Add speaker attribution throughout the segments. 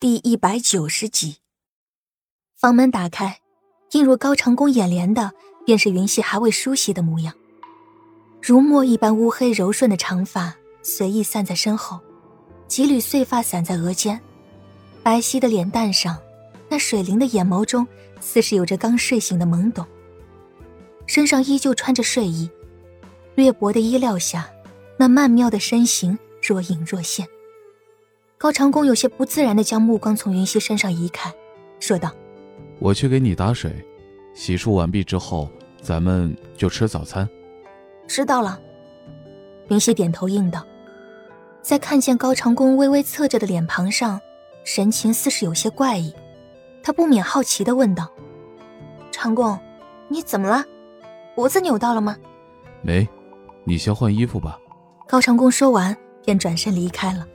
Speaker 1: 第一百九十集，房门打开，映入高长恭眼帘的便是云溪还未梳洗的模样。如墨一般乌黑柔顺的长发随意散在身后，几缕碎发散在额间，白皙的脸蛋上，那水灵的眼眸中，似是有着刚睡醒的懵懂。身上依旧穿着睡衣，略薄的衣料下，那曼妙的身形若隐若现。高长恭有些不自然的将目光从云溪身上移开，说道：“
Speaker 2: 我去给你打水，洗漱完毕之后，咱们就吃早餐。”
Speaker 1: 知道了。云溪点头应道，在看见高长恭微微侧着的脸庞上，神情似是有些怪异，他不免好奇的问道：“长恭，你怎么了？脖子扭到了吗？”“
Speaker 2: 没，你先换衣服吧。”
Speaker 1: 高长恭说完，便转身离开了。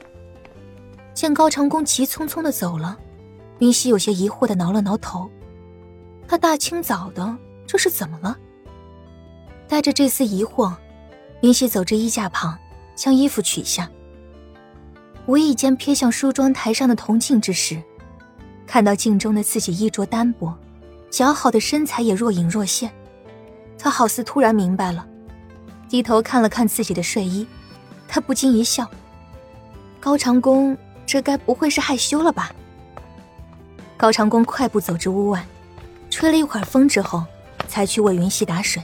Speaker 1: 见高长恭急匆匆的走了，云溪有些疑惑的挠了挠头。他大清早的，这是怎么了？带着这丝疑惑，云溪走至衣架旁，将衣服取下。无意间瞥向梳妆台上的铜镜之时，看到镜中的自己衣着单薄，姣好的身材也若隐若现。他好似突然明白了，低头看了看自己的睡衣，他不禁一笑。高长恭。这该不会是害羞了吧？高长恭快步走至屋外，吹了一会儿风之后，才去为云溪打水。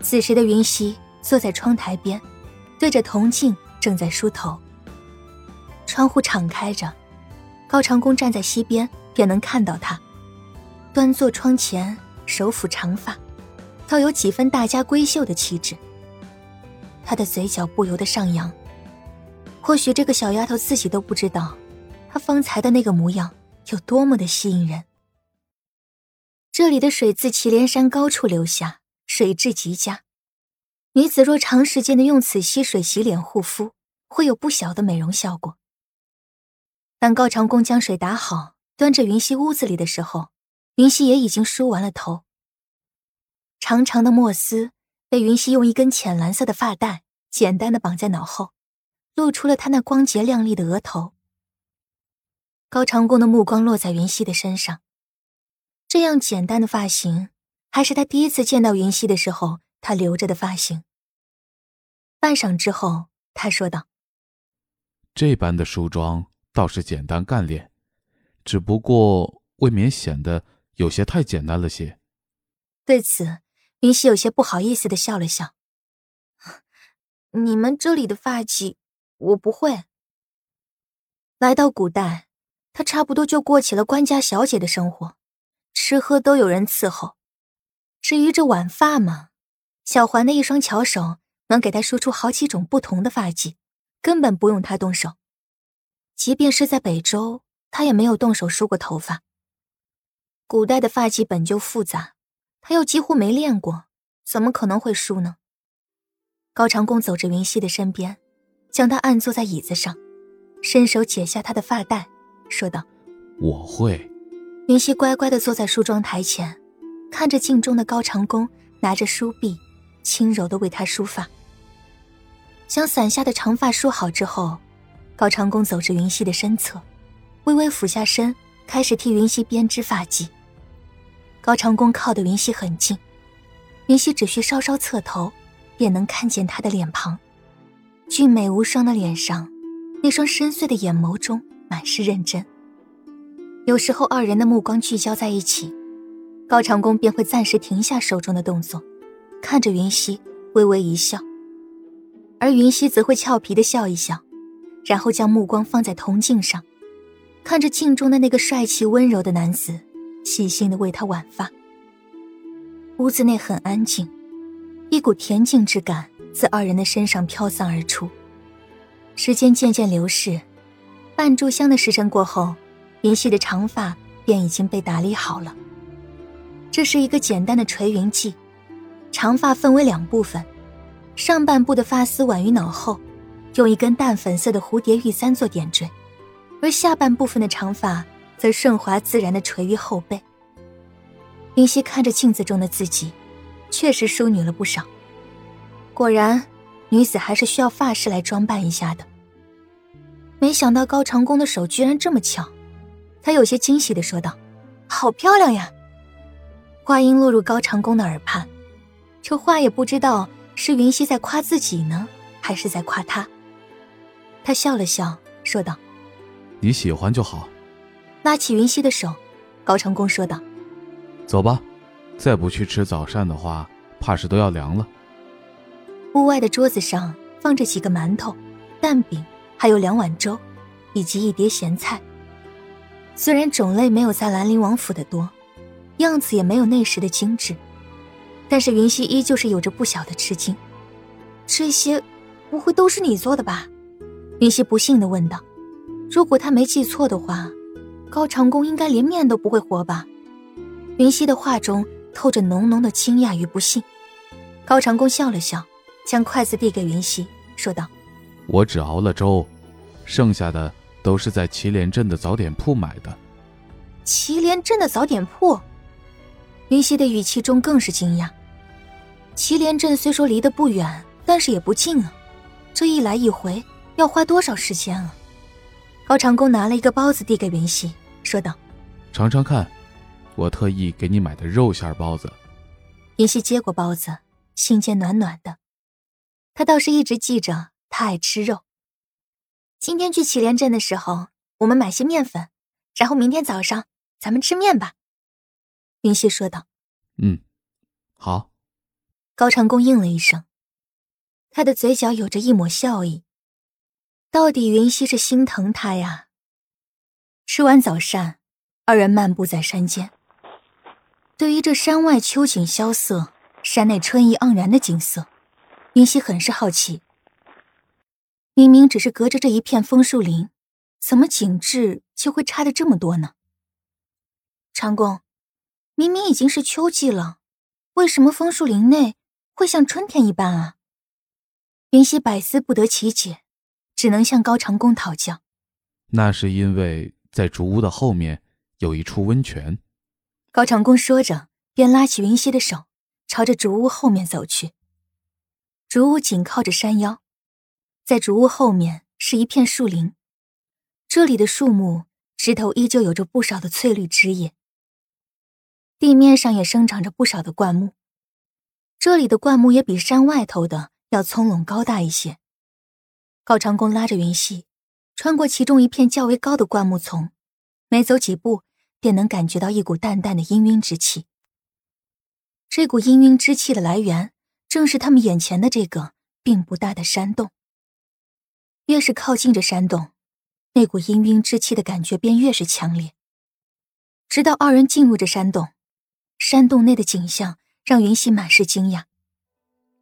Speaker 1: 此时的云溪坐在窗台边，对着铜镜正在梳头。窗户敞开着，高长恭站在西边，便能看到他，端坐窗前，手抚长发，倒有几分大家闺秀的气质。他的嘴角不由得上扬。或许这个小丫头自己都不知道，她方才的那个模样有多么的吸引人。这里的水自祁连山高处流下，水质极佳。女子若长时间的用此溪水洗脸护肤，会有不小的美容效果。当高长恭将水打好，端着云溪屋子里的时候，云溪也已经梳完了头。长长的墨丝被云溪用一根浅蓝色的发带简单的绑在脑后。露出了他那光洁亮丽的额头。高长恭的目光落在云溪的身上，这样简单的发型，还是他第一次见到云溪的时候他留着的发型。半晌之后，他说道：“
Speaker 2: 这般的梳妆倒是简单干练，只不过未免显得有些太简单了些。”
Speaker 1: 对此，云溪有些不好意思的笑了笑：“你们这里的发髻。”我不会。来到古代，她差不多就过起了官家小姐的生活，吃喝都有人伺候。至于这挽发嘛，小环的一双巧手能给她梳出好几种不同的发髻，根本不用她动手。即便是在北周，她也没有动手梳过头发。古代的发髻本就复杂，她又几乎没练过，怎么可能会梳呢？高长恭走着云溪的身边。将他按坐在椅子上，伸手解下他的发带，说道：“
Speaker 2: 我会。”
Speaker 1: 云溪乖乖的坐在梳妆台前，看着镜中的高长恭拿着梳篦，轻柔的为他梳发。将散下的长发梳好之后，高长恭走至云溪的身侧，微微俯下身，开始替云溪编织发髻。高长恭靠得云溪很近，云溪只需稍稍侧头，便能看见他的脸庞。俊美无双的脸上，那双深邃的眼眸中满是认真。有时候，二人的目光聚焦在一起，高长恭便会暂时停下手中的动作，看着云溪，微微一笑。而云溪则会俏皮的笑一笑，然后将目光放在铜镜上，看着镜中的那个帅气温柔的男子，细心的为他挽发。屋子内很安静，一股恬静之感。自二人的身上飘散而出。时间渐渐流逝，半炷香的时辰过后，云溪的长发便已经被打理好了。这是一个简单的垂云髻，长发分为两部分，上半部的发丝挽于脑后，用一根淡粉色的蝴蝶玉簪做点缀，而下半部分的长发则顺滑自然的垂于后背。云溪看着镜子中的自己，确实淑女了不少。果然，女子还是需要发饰来装扮一下的。没想到高长恭的手居然这么巧，他有些惊喜的说道：“好漂亮呀！”话音落入高长恭的耳畔，这话也不知道是云溪在夸自己呢，还是在夸他。他笑了笑，说道：“
Speaker 2: 你喜欢就好。”
Speaker 1: 拉起云溪的手，高长恭说道：“
Speaker 2: 走吧，再不去吃早膳的话，怕是都要凉了。”
Speaker 1: 屋外的桌子上放着几个馒头、蛋饼，还有两碗粥，以及一碟咸菜。虽然种类没有在兰陵王府的多。样子也没有那时的精致，但是云溪依旧是有着不小的吃惊。这些，不会都是你做的吧？云溪不幸的问道。如果他没记错的话，高长恭应该连面都不会和吧？云溪的话中透着浓浓的惊讶与不信。高长恭笑了笑，将筷子递给云溪，说道：“
Speaker 2: 我只熬了粥，剩下的都是在祁连镇的早点铺买的。”
Speaker 1: 祁连镇的早点铺。云溪的语气中更是惊讶。祁连镇虽说离得不远，但是也不近啊，这一来一回要花多少时间啊？高长恭拿了一个包子递给云溪，说道：“
Speaker 2: 尝尝看，我特意给你买的肉馅包子。”
Speaker 1: 云溪接过包子，心间暖暖的。他倒是一直记着他爱吃肉。今天去祁连镇的时候，我们买些面粉，然后明天早上咱们吃面吧。云溪说道：“
Speaker 2: 嗯，好。”
Speaker 1: 高长恭应了一声，他的嘴角有着一抹笑意。到底云溪是心疼他呀。吃完早膳，二人漫步在山间。对于这山外秋景萧瑟、山内春意盎然的景色，云溪很是好奇。明明只是隔着这一片枫树林，怎么景致就会差的这么多呢？长工。明明已经是秋季了，为什么枫树林内会像春天一般啊？云溪百思不得其解，只能向高长恭讨教。
Speaker 2: 那是因为在竹屋的后面有一处温泉。
Speaker 1: 高长恭说着，便拉起云溪的手，朝着竹屋后面走去。竹屋紧靠着山腰，在竹屋后面是一片树林，这里的树木枝头依旧有着不少的翠绿枝叶。地面上也生长着不少的灌木，这里的灌木也比山外头的要葱茏高大一些。高长恭拉着云溪，穿过其中一片较为高的灌木丛，每走几步，便能感觉到一股淡淡的氤氲之气。这股氤氲之气的来源，正是他们眼前的这个并不大的山洞。越是靠近着山洞，那股氤氲之气的感觉便越是强烈。直到二人进入这山洞。山洞内的景象让云溪满是惊讶。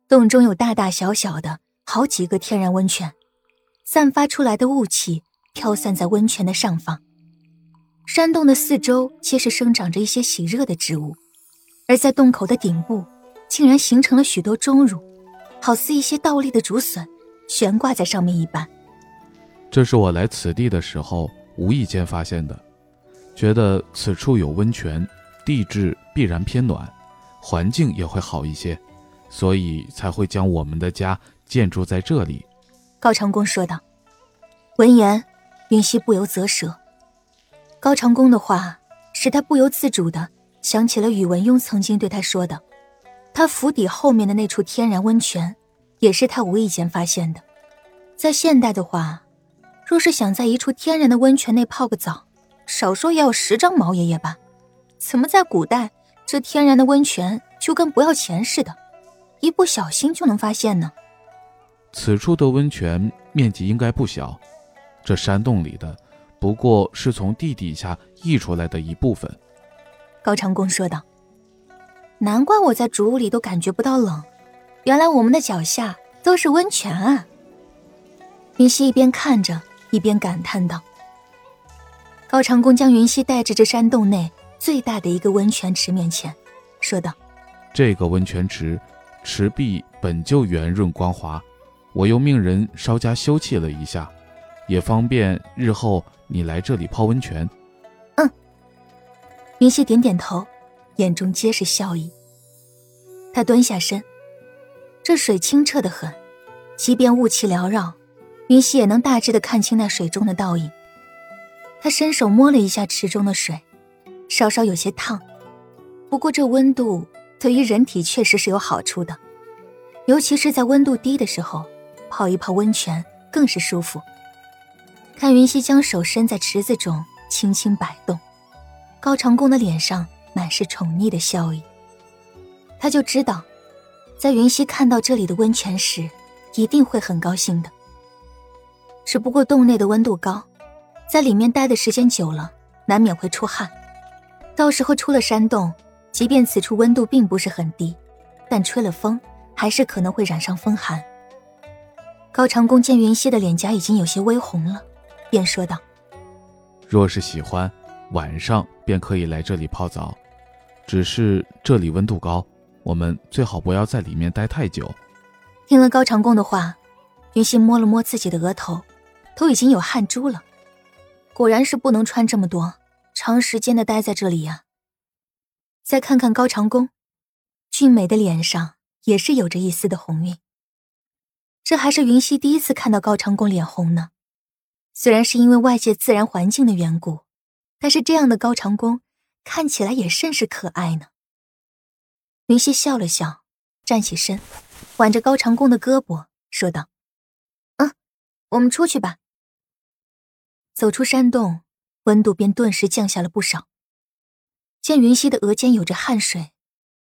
Speaker 1: 洞中有大大小小的好几个天然温泉，散发出来的雾气飘散在温泉的上方。山洞的四周皆是生长着一些喜热的植物，而在洞口的顶部，竟然形成了许多钟乳，好似一些倒立的竹笋，悬挂在上面一般。
Speaker 2: 这是我来此地的时候无意间发现的，觉得此处有温泉。地质必然偏暖，环境也会好一些，所以才会将我们的家建筑在这里。”
Speaker 1: 高长恭说道。闻言，云溪不由啧舌。高长恭的话使他不由自主的想起了宇文邕曾经对他说的：“他府邸后面的那处天然温泉，也是他无意间发现的。在现代的话，若是想在一处天然的温泉内泡个澡，少说也要十张毛爷爷吧。”怎么在古代，这天然的温泉就跟不要钱似的，一不小心就能发现呢？
Speaker 2: 此处的温泉面积应该不小，这山洞里的不过是从地底下溢出来的一部分。
Speaker 1: 高长恭说道：“难怪我在竹屋里都感觉不到冷，原来我们的脚下都是温泉啊！”云溪一边看着，一边感叹道。高长恭将云溪带至这山洞内。最大的一个温泉池面前，说道：“
Speaker 2: 这个温泉池，池壁本就圆润光滑，我又命人稍加修葺了一下，也方便日后你来这里泡温泉。”
Speaker 1: 嗯。云溪点点头，眼中皆是笑意。他蹲下身，这水清澈的很，即便雾气缭绕，云溪也能大致的看清那水中的倒影。他伸手摸了一下池中的水，稍稍有些烫，不过这温度对于人体确实是有好处的，尤其是在温度低的时候，泡一泡温泉更是舒服。看云溪将手伸在池子中，轻轻摆动，高长恭的脸上满是宠溺的笑意。他就知道，在云溪看到这里的温泉时，一定会很高兴的。只不过洞内的温度高。在里面待的时间久了，难免会出汗。到时候出了山洞，即便此处温度并不是很低，但吹了风，还是可能会染上风寒。高长恭见云溪的脸颊已经有些微红了，便说道：“
Speaker 2: 若是喜欢，晚上便可以来这里泡澡。只是这里温度高，我们最好不要在里面待太久。”
Speaker 1: 听了高长恭的话，云溪摸了摸自己的额头，都已经有汗珠了。果然是不能穿这么多，长时间的待在这里呀。再看看高长恭，俊美的脸上也是有着一丝的红晕。这还是云溪第一次看到高长恭脸红呢。虽然是因为外界自然环境的缘故，但是这样的高长恭看起来也甚是可爱呢。云溪笑了笑，站起身，挽着高长恭的胳膊说道：“嗯，我们出去吧。”走出山洞，温度便顿时降下了不少。见云溪的额间有着汗水，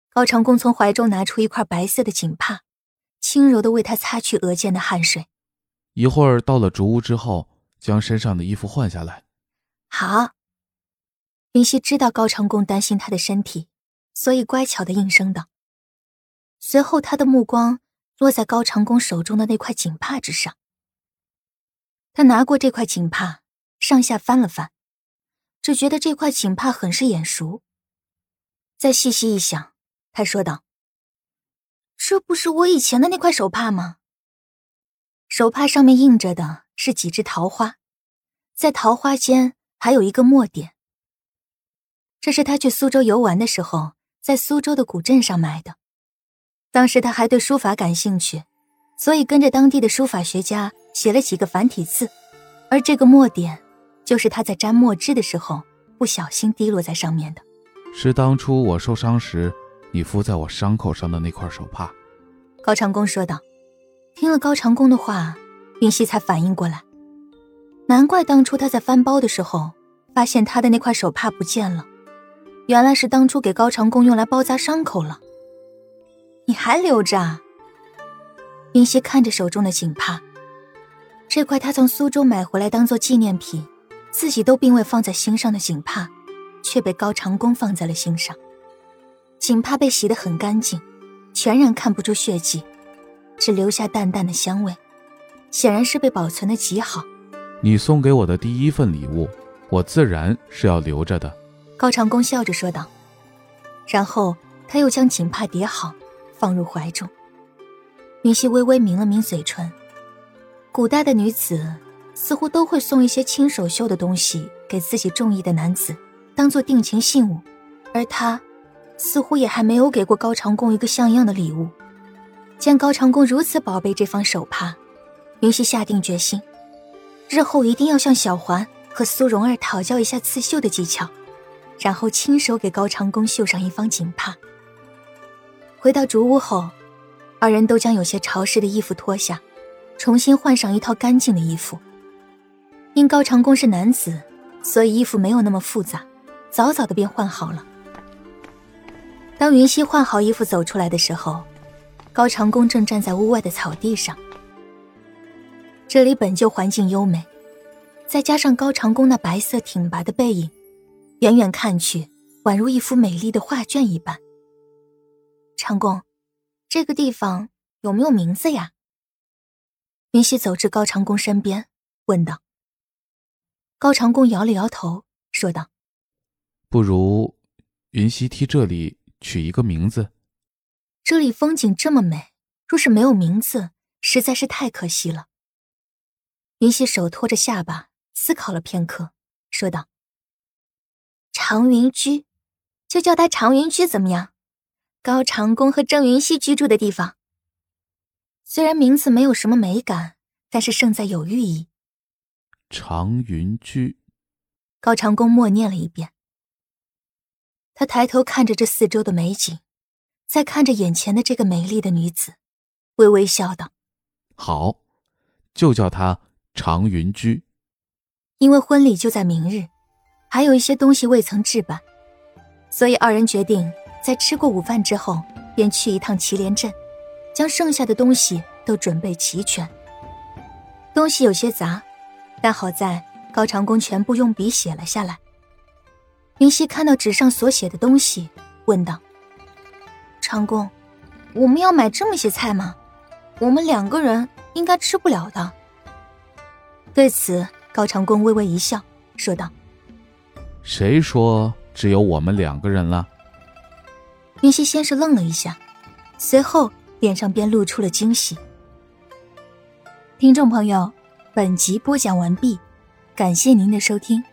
Speaker 1: 高长恭从怀中拿出一块白色的锦帕，轻柔的为他擦去额间的汗水。
Speaker 2: 一会儿到了竹屋之后，将身上的衣服换下来。
Speaker 1: 好。云溪知道高长恭担心她的身体，所以乖巧的应声道。随后，他的目光落在高长恭手中的那块锦帕之上。他拿过这块锦帕。上下翻了翻，只觉得这块锦帕很是眼熟。再细细一想，他说道：“这不是我以前的那块手帕吗？”手帕上面印着的是几枝桃花，在桃花间还有一个墨点。这是他去苏州游玩的时候，在苏州的古镇上买的。当时他还对书法感兴趣，所以跟着当地的书法学家写了几个繁体字，而这个墨点。就是他在沾墨汁的时候不小心滴落在上面的，
Speaker 2: 是当初我受伤时你敷在我伤口上的那块手帕。
Speaker 1: 高长恭说道。听了高长恭的话，云溪才反应过来，难怪当初他在翻包的时候发现他的那块手帕不见了，原来是当初给高长恭用来包扎伤口了。你还留着？啊？云溪看着手中的锦帕，这块他从苏州买回来当做纪念品。自己都并未放在心上的锦帕，却被高长恭放在了心上。锦帕被洗得很干净，全然看不出血迹，只留下淡淡的香味，显然是被保存的极好。
Speaker 2: 你送给我的第一份礼物，我自然是要留着的。
Speaker 1: 高长恭笑着说道，然后他又将锦帕叠好，放入怀中。云溪微微抿了抿嘴唇，古代的女子。似乎都会送一些亲手绣的东西给自己中意的男子，当做定情信物，而他，似乎也还没有给过高长恭一个像样的礼物。见高长恭如此宝贝这方手帕，云溪下定决心，日后一定要向小环和苏蓉儿讨教一下刺绣的技巧，然后亲手给高长恭绣上一方锦帕。回到竹屋后，二人都将有些潮湿的衣服脱下，重新换上一套干净的衣服。因高长恭是男子，所以衣服没有那么复杂，早早的便换好了。当云溪换好衣服走出来的时候，高长恭正站在屋外的草地上。这里本就环境优美，再加上高长恭那白色挺拔的背影，远远看去宛如一幅美丽的画卷一般。长工，这个地方有没有名字呀？云溪走至高长恭身边，问道。高长恭摇了摇头，说道：“
Speaker 2: 不如云溪替这里取一个名字。
Speaker 1: 这里风景这么美，若是没有名字，实在是太可惜了。”云溪手托着下巴，思考了片刻，说道：“长云居，就叫它长云居怎么样？高长恭和郑云溪居住的地方。虽然名字没有什么美感，但是胜在有寓意。
Speaker 2: 长云居，
Speaker 1: 高长恭默念了一遍。他抬头看着这四周的美景，再看着眼前的这个美丽的女子，微微笑道：“
Speaker 2: 好，就叫她长云居。”
Speaker 1: 因为婚礼就在明日，还有一些东西未曾置办，所以二人决定在吃过午饭之后，便去一趟祁连镇，将剩下的东西都准备齐全。东西有些杂，但好在高长恭全部用笔写了下来。云溪看到纸上所写的东西，问道：“长工，我们要买这么些菜吗？我们两个人应该吃不了的。”对此，高长恭微微一笑，说道：“
Speaker 2: 谁说只有我们两个人了？”
Speaker 1: 云溪先是愣了一下，随后脸上便露出了惊喜。听众朋友，本集播讲完毕，感谢您的收听。